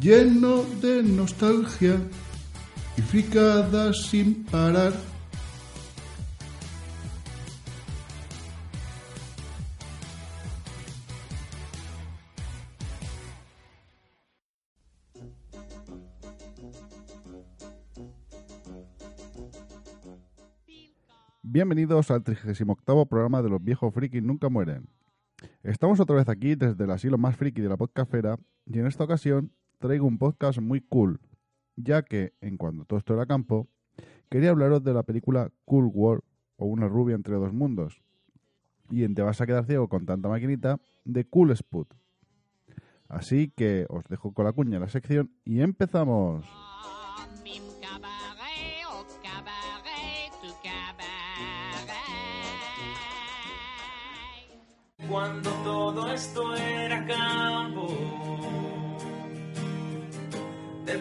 lleno de nostalgia y fricadas sin parar. Bienvenidos al 38 programa de Los Viejos Frikis Nunca Mueren. Estamos otra vez aquí desde el asilo más friki de la podcastfera y en esta ocasión traigo un podcast muy cool, ya que, en cuanto todo esto era campo, quería hablaros de la película Cool World o Una rubia entre dos mundos. Y en Te vas a quedar ciego con tanta maquinita de Cool Spot. Así que os dejo con la cuña en la sección y empezamos. Cuando todo esto era campo,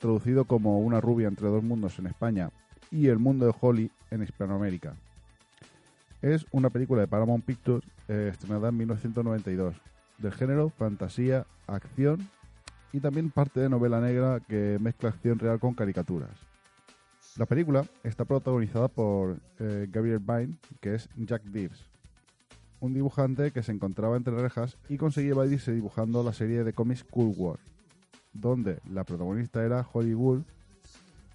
Traducido como Una rubia entre dos mundos en España y El mundo de Holly en Hispanoamérica. Es una película de Paramount Pictures eh, estrenada en 1992, del género fantasía, acción y también parte de novela negra que mezcla acción real con caricaturas. La película está protagonizada por eh, Gabriel Byrne, que es Jack Gibbs, un dibujante que se encontraba entre rejas y conseguía evadirse dibujando la serie de cómics Cool World donde la protagonista era Holly Wood,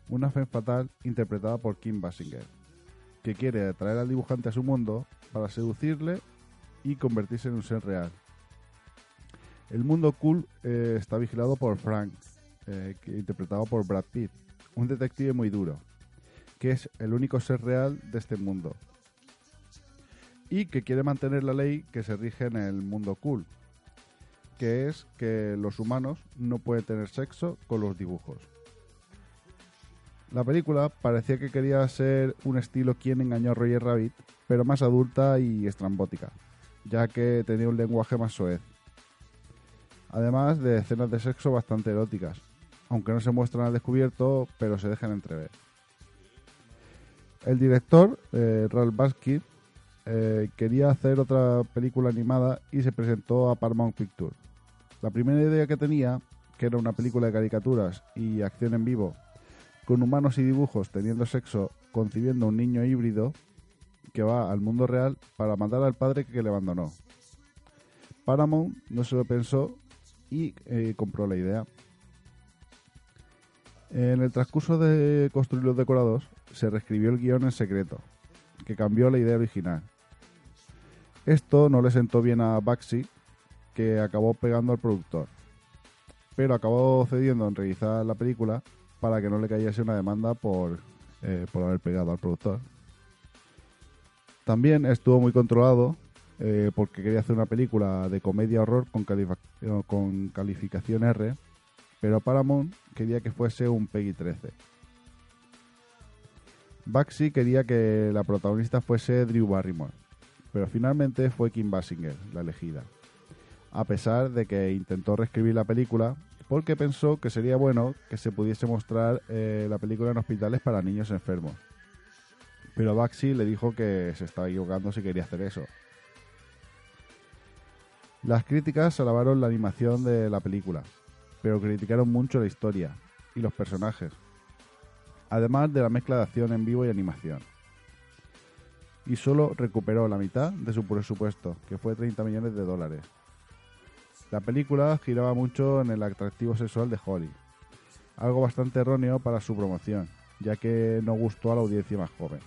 una femme fatal interpretada por Kim Basinger, que quiere atraer al dibujante a su mundo para seducirle y convertirse en un ser real. El mundo cool eh, está vigilado por Frank, eh, interpretado por Brad Pitt, un detective muy duro, que es el único ser real de este mundo. Y que quiere mantener la ley que se rige en el mundo cool, que es que los humanos no pueden tener sexo con los dibujos. La película parecía que quería ser un estilo quien engañó a Roger Rabbit, pero más adulta y estrambótica, ya que tenía un lenguaje más soez. Además de escenas de sexo bastante eróticas, aunque no se muestran al descubierto, pero se dejan entrever. El director, eh, Ralph Bakshi, eh, quería hacer otra película animada y se presentó a Paramount Pictures. La primera idea que tenía, que era una película de caricaturas y acción en vivo, con humanos y dibujos teniendo sexo, concibiendo un niño híbrido que va al mundo real para matar al padre que le abandonó. Paramount no se lo pensó y eh, compró la idea. En el transcurso de construir los decorados, se reescribió el guion en secreto, que cambió la idea original. Esto no le sentó bien a Baxi, que acabó pegando al productor, pero acabó cediendo en realizar la película para que no le cayese una demanda por, eh, por haber pegado al productor. También estuvo muy controlado eh, porque quería hacer una película de comedia horror con, eh, con calificación R, pero Paramount quería que fuese un Peggy 13. Baxi quería que la protagonista fuese Drew Barrymore, pero finalmente fue Kim Basinger la elegida, a pesar de que intentó reescribir la película porque pensó que sería bueno que se pudiese mostrar eh, la película en hospitales para niños enfermos. Pero Baxi le dijo que se estaba equivocando si quería hacer eso. Las críticas alabaron la animación de la película, pero criticaron mucho la historia y los personajes, además de la mezcla de acción en vivo y animación. y solo recuperó la mitad de su presupuesto, que fue 30 millones de dólares. La película giraba mucho en el atractivo sexual de Holly, algo bastante erróneo para su promoción, ya que no gustó a la audiencia más joven.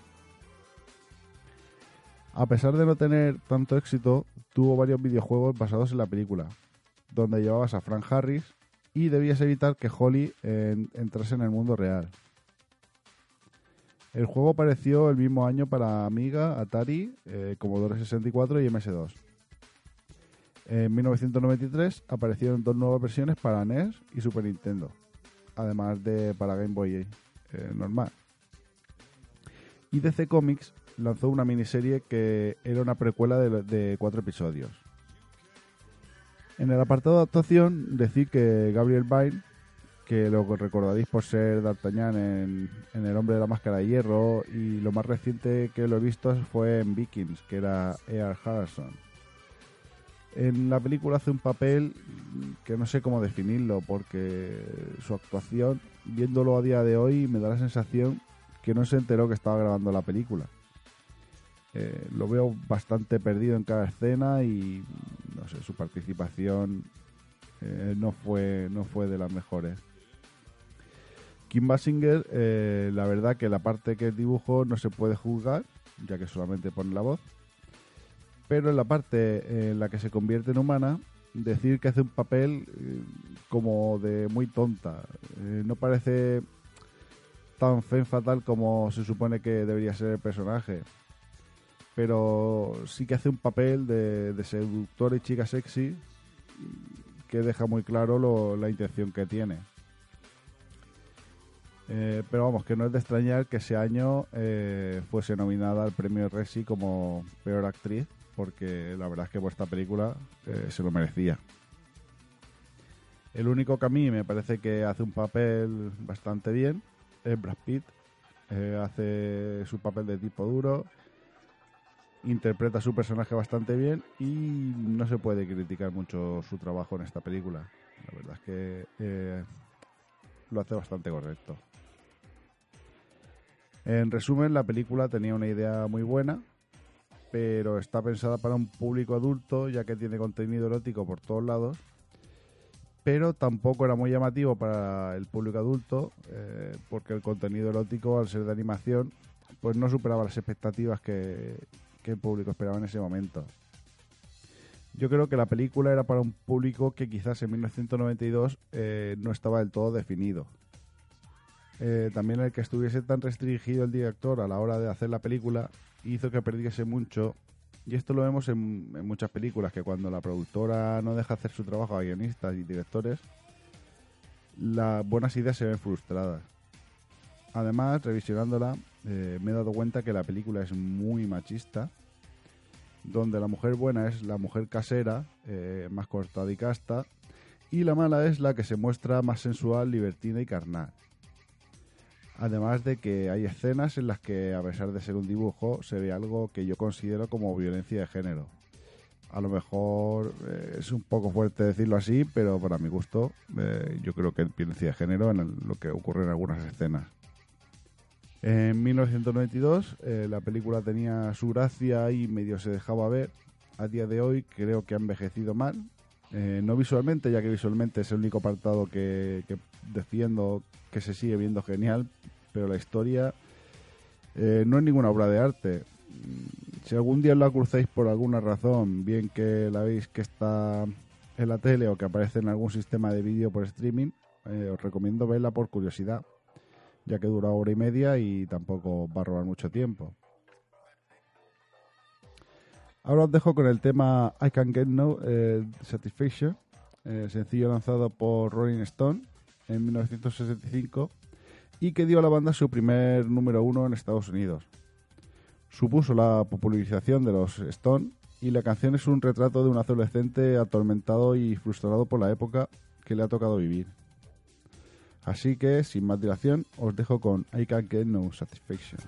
A pesar de no tener tanto éxito, tuvo varios videojuegos basados en la película, donde llevabas a Frank Harris y debías evitar que Holly en- entrase en el mundo real. El juego apareció el mismo año para Amiga, Atari, eh, Commodore 64 y MS2. En 1993 aparecieron dos nuevas versiones para NES y Super Nintendo, además de para Game Boy eh, normal. Y DC Comics lanzó una miniserie que era una precuela de, cuatro episodios. En el apartado de actuación, decir que Gabriel Byrne, que lo recordaréis por ser D'Artagnan en, en El hombre de la máscara de hierro, y lo más reciente que lo he visto fue en Vikings, que era Ear Harrison. En la película hace un papel que no sé cómo definirlo, porque su actuación, viéndolo a día de hoy, me da la sensación que no se enteró que estaba grabando la película. Eh, lo veo bastante perdido en cada escena y no sé, su participación eh, no fue no fue de las mejores. Kim Basinger, eh, la verdad que la parte que dibujo no se puede juzgar, ya que solamente pone la voz. Pero en la parte en la que se convierte en humana, decir que hace un papel eh, como de muy tonta. Eh, no parece tan fen fatal como se supone que debería ser el personaje. Pero sí que hace un papel de, de seductor y chica sexy que deja muy claro la intención que tiene. Eh, pero vamos, que no es de extrañar que ese año fuese nominada al premio Resi como peor actriz, porque la verdad es que esta película eh, se lo merecía. El único que a mí me parece que hace un papel bastante bien es Brad Pitt. Eh, hace su papel de tipo duro, interpreta su personaje bastante bien y no se puede criticar mucho su trabajo en esta película. La verdad es que eh, lo hace bastante correcto. En resumen, la película tenía una idea muy buena, pero está pensada para un público adulto, ya que tiene contenido erótico por todos lados. Pero tampoco era muy llamativo para el público adulto, eh, porque el contenido erótico, al ser de animación, pues no superaba las expectativas que, que el público esperaba en ese momento. Yo creo que la película era para un público que quizás en 1992 eh, no estaba del todo definido. Eh, también el que estuviese tan restringido el director a la hora de hacer la película hizo que perdiese mucho. Y esto lo vemos en, muchas películas, que cuando la productora no deja hacer su trabajo a guionistas y directores, las buenas ideas se ven frustradas. Además, revisionándola, eh, me he dado cuenta que la película es muy machista, donde la mujer buena es la mujer casera, eh, más cortada y casta, y la mala es la que se muestra más sensual, libertina y carnal. Además de que hay escenas en las que, a pesar de ser un dibujo, se ve algo que yo considero como violencia de género. A lo mejor eh, es un poco fuerte decirlo así, pero para mi gusto eh, yo creo que es violencia de género en lo que ocurre en algunas escenas. En 1992 eh, la película tenía su gracia y medio se dejaba ver. A día de hoy creo que ha envejecido mal. No visualmente, ya que visualmente es el único apartado que defiendo que se sigue viendo genial, pero la historia eh, no es ninguna obra de arte. Si algún día la cruzáis por alguna razón, bien que la veis que está en la tele o que aparece en algún sistema de vídeo por streaming, eh, os recomiendo verla por curiosidad, ya que dura hora y media y tampoco va a robar mucho tiempo. Ahora os dejo con el tema I Can Get No eh, Satisfaction, eh, sencillo lanzado por Rolling Stone en 1965 y que dio a la banda su primer número uno en Estados Unidos. Supuso la popularización de los Stone y la canción es un retrato de un adolescente atormentado y frustrado por la época que le ha tocado vivir. Así que, sin más dilación, os dejo con I Can Get No Satisfaction.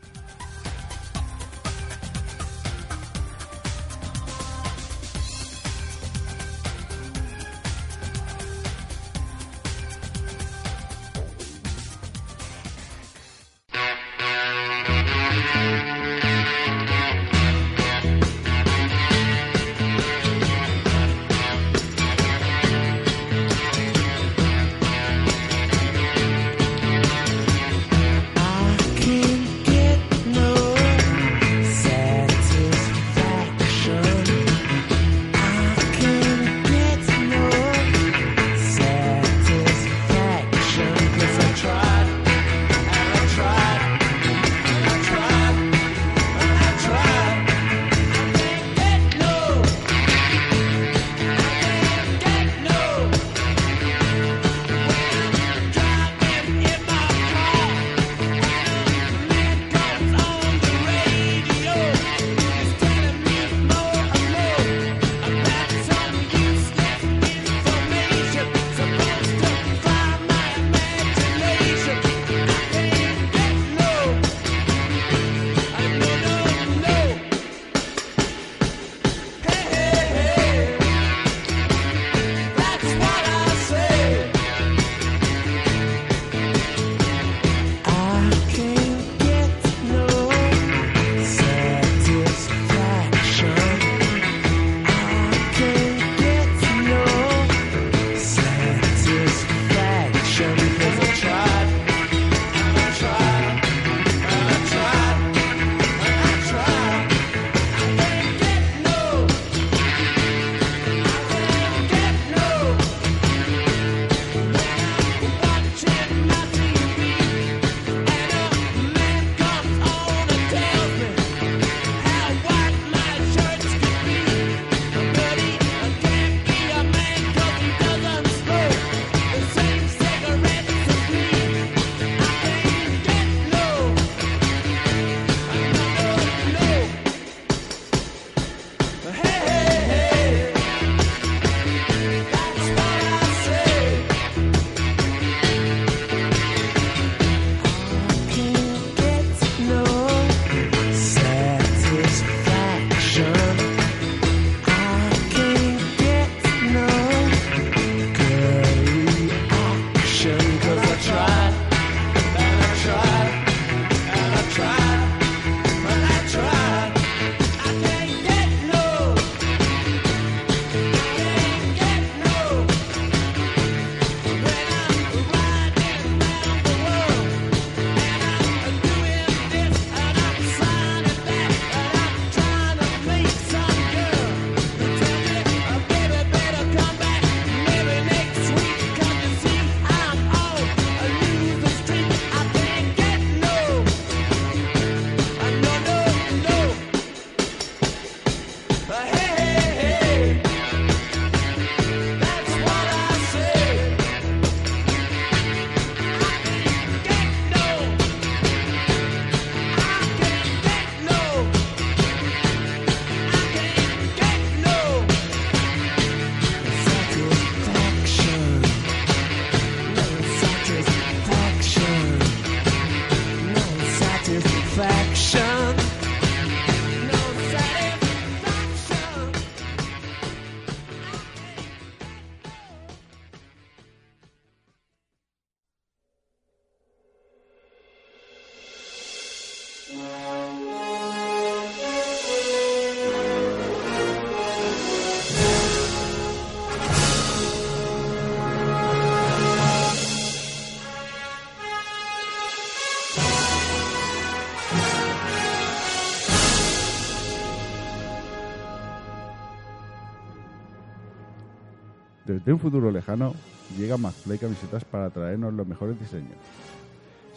Desde un futuro lejano, llega McFly Camisetas para traernos los mejores diseños.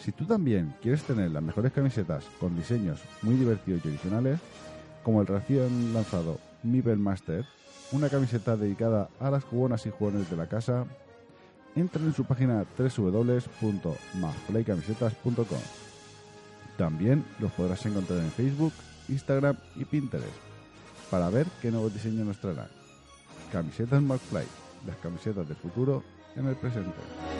Si tú también quieres tener las mejores camisetas con diseños muy divertidos y originales, como el recién lanzado Mibel Master, una camiseta dedicada a las jugonas y jugones de la casa, entra en su página www.maflycamisetas.com. También los podrás encontrar en Facebook, Instagram y Pinterest para ver qué nuevos diseños nos traerán. Camisetas McFly, las camisetas del futuro en el presente.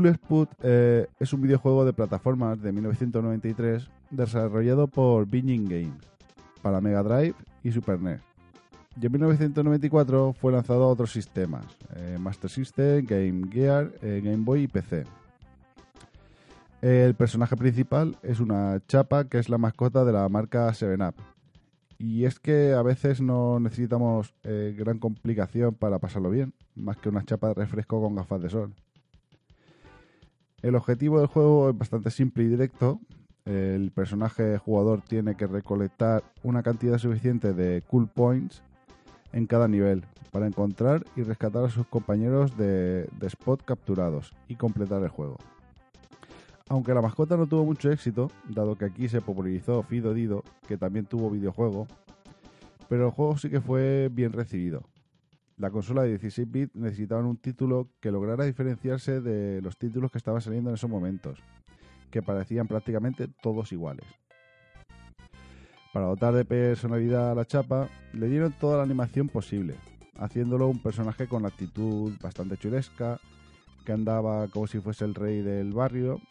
Cool Spot eh, es un videojuego de plataformas de 1993 desarrollado por Binging Games para Mega Drive y Super NES. Y en 1994 fue lanzado a otros sistemas, eh, Master System, Game Gear, eh, Game Boy y PC. El personaje principal es una chapa que es la mascota de la marca 7up. Y es que a veces no necesitamos gran complicación para pasarlo bien, más que una chapa de refresco con gafas de sol. El objetivo del juego es bastante simple y directo. El personaje jugador tiene que recolectar una cantidad suficiente de cool points en cada nivel para encontrar y rescatar a sus compañeros de, spot capturados y completar el juego. Aunque la mascota no tuvo mucho éxito, dado que aquí se popularizó Fido Dido, que también tuvo videojuego, pero el juego sí que fue bien recibido. La consola de 16 bits necesitaba un título que lograra diferenciarse de los títulos que estaban saliendo en esos momentos, que parecían prácticamente todos iguales. Para dotar de personalidad a la chapa, le dieron toda la animación posible, haciéndolo un personaje con actitud bastante chulesca, que andaba como si fuese el rey del barrio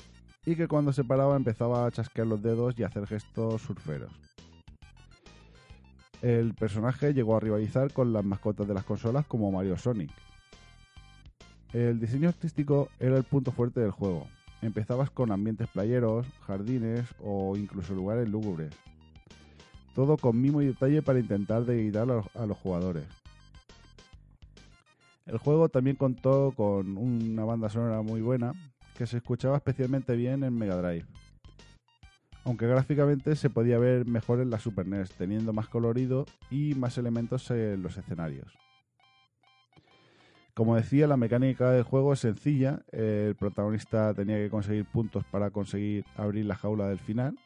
y que cuando se paraba empezaba a chasquear los dedos y a hacer gestos surferos. El personaje llegó a rivalizar con las mascotas de las consolas como Mario Sonic. El diseño artístico era el punto fuerte del juego. Empezabas con ambientes playeros, jardines o incluso lugares lúgubres. Todo con mimo y detalle para intentar los, a los jugadores. El juego también contó con una banda sonora muy buena que se escuchaba especialmente bien en Mega Drive. Aunque gráficamente se podía ver mejor en la Super NES, teniendo más colorido y más elementos en los escenarios. Como decía, la mecánica del juego es sencilla. El protagonista tenía que conseguir puntos para conseguir abrir la jaula del final.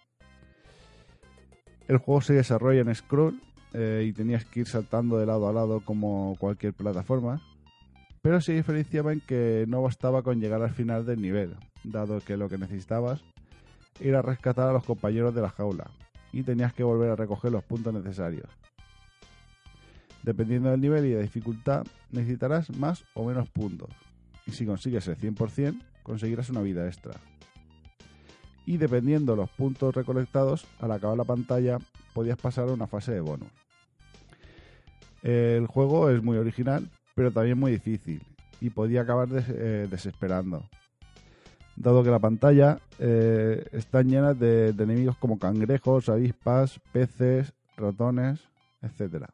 El juego se desarrolla en scroll eh, y tenías que ir saltando de lado a lado como cualquier plataforma. Pero se diferenciaba en que no bastaba con llegar al final del nivel, dado que lo que necesitabas era rescatar a los compañeros de la jaula y tenías que volver a recoger los puntos necesarios. Dependiendo del nivel y de dificultad, necesitarás más o menos puntos. Y si consigues el 100%, conseguirás una vida extra. Y dependiendo los puntos recolectados, al acabar la pantalla, podías pasar a una fase de bonus. El juego es muy original, pero también muy difícil, y podía acabar eh, desesperando. Dado que la pantalla eh, está llena de, enemigos como cangrejos, avispas, peces, ratones, etcétera.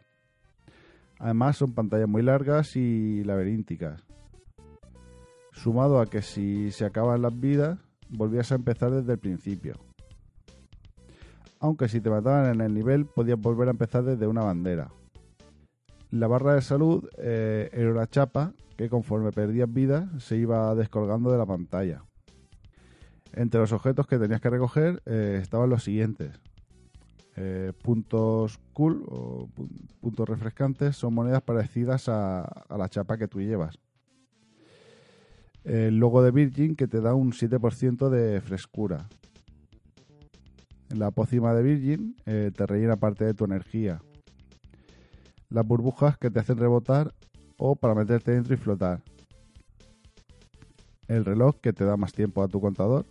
Además son pantallas muy largas y laberínticas. Sumado a que si se acaban las vidas, volvías a empezar desde el principio. Aunque si te mataban en el nivel, podías volver a empezar desde una bandera. La barra de salud eh, era una chapa que conforme perdías vidas se iba descolgando de la pantalla. Entre los objetos que tenías que recoger eh, estaban los siguientes. Eh, puntos cool o pu- puntos refrescantes son monedas parecidas a, a la chapa que tú llevas. el logo de Virgin que te da un 7% de frescura. La pócima de Virgin eh, te rellena parte de tu energía. Las burbujas que te hacen rebotar o para meterte dentro y flotar. El reloj que te da más tiempo a tu contador,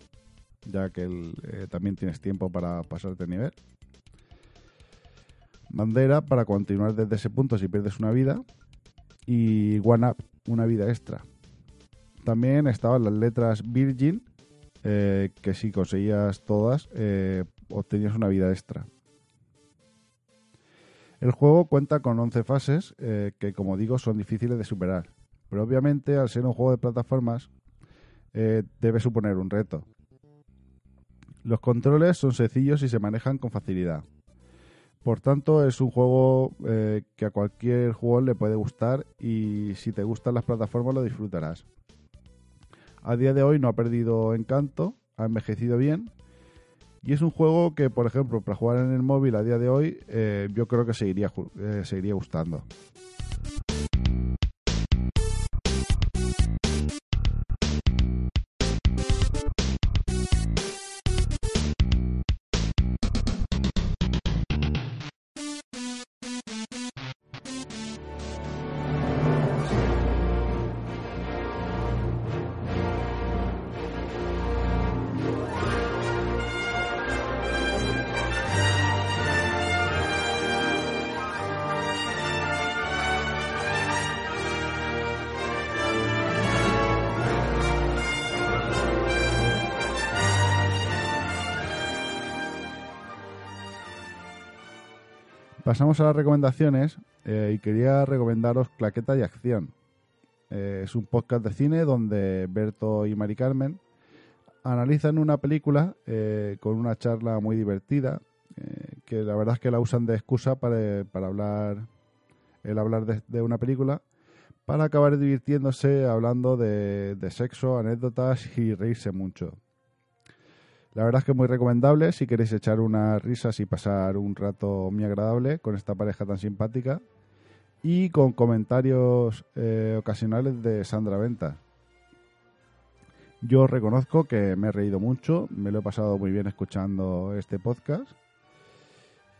ya que el- eh, también tienes tiempo para pasarte de nivel. Bandera para continuar desde ese punto si pierdes una vida. Y One Up, una vida extra. También estaban las letras Virgin, eh, que si conseguías todas, eh, obtenías una vida extra. El juego cuenta con 11 fases que, como digo, son difíciles de superar. Pero obviamente, al ser un juego de plataformas, eh, debe suponer un reto. Los controles son sencillos y se manejan con facilidad. Por tanto, es un juego eh, que a cualquier jugador le puede gustar y si te gustan las plataformas lo disfrutarás. A día de hoy no ha perdido encanto, ha envejecido bien y es un juego que, por ejemplo, para jugar en el móvil a día de hoy, eh, yo creo que seguiría, seguiría gustando. Pasamos a las recomendaciones eh, y quería recomendaros Claqueta y Acción. Eh, es un podcast de cine donde Berto y Mari Carmen analizan una película eh, con una charla muy divertida, que la verdad es que la usan de excusa para, para hablar, el hablar de, de una película, para acabar divirtiéndose hablando de, de sexo, anécdotas y reírse mucho. La verdad es que es muy recomendable si queréis echar unas risas y pasar un rato muy agradable con esta pareja tan simpática y con comentarios eh, ocasionales de Sandra Venta. Yo reconozco que me he reído mucho, me lo he pasado muy bien escuchando este podcast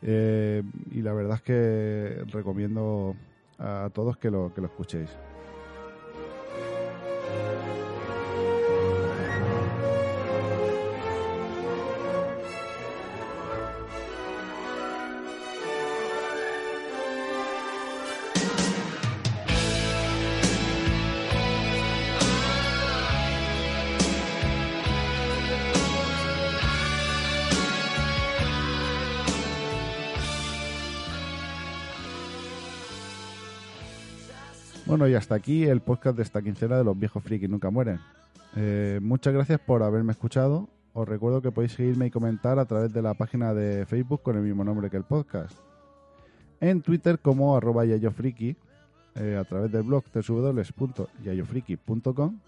eh, y la verdad es que recomiendo a todos que lo, que lo escuchéis. Bueno, y hasta aquí el podcast de esta quincena de los viejos frikis nunca mueren. Eh, muchas gracias por haberme escuchado. Os recuerdo que podéis seguirme y comentar a través de la página de Facebook con el mismo nombre que el podcast. En Twitter como arroba yayofriki, eh, a través del blog www.yayofriki.com.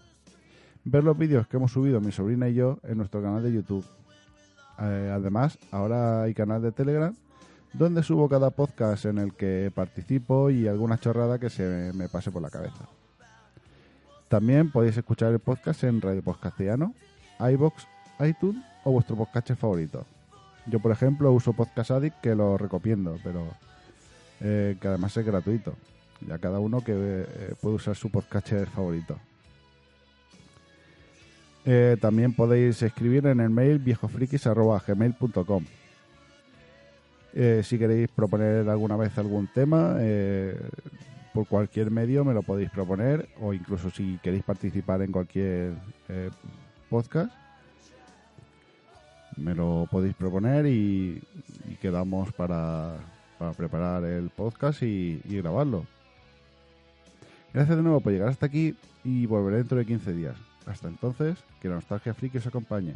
Ver los vídeos que hemos subido mi sobrina y yo en nuestro canal de YouTube. Eh, además, ahora hay canal de Telegram donde subo cada podcast en el que participo y alguna chorrada que se me pase por la cabeza. También podéis escuchar el podcast en Radio Post Castellano, iBox, iTunes o vuestro podcast favorito. Yo, por ejemplo, uso Podcast Addict que lo recomiendo, pero eh, que además es gratuito. Ya cada uno que eh, puede usar su podcast favorito. Eh, también podéis escribir en el mail viejofrikis.gmail.com eh, si queréis proponer alguna vez algún tema, eh, por cualquier medio me lo podéis proponer, o incluso si queréis participar en cualquier eh, podcast, me lo podéis proponer y, quedamos para, para preparar el podcast y, y grabarlo. Gracias de nuevo por llegar hasta aquí y volveré dentro de 15 días. Hasta entonces, que la nostalgia friki os acompañe.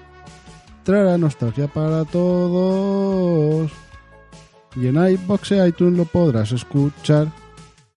Traerá nostalgia para todos. Y en iBox e iTunes lo podrás escuchar.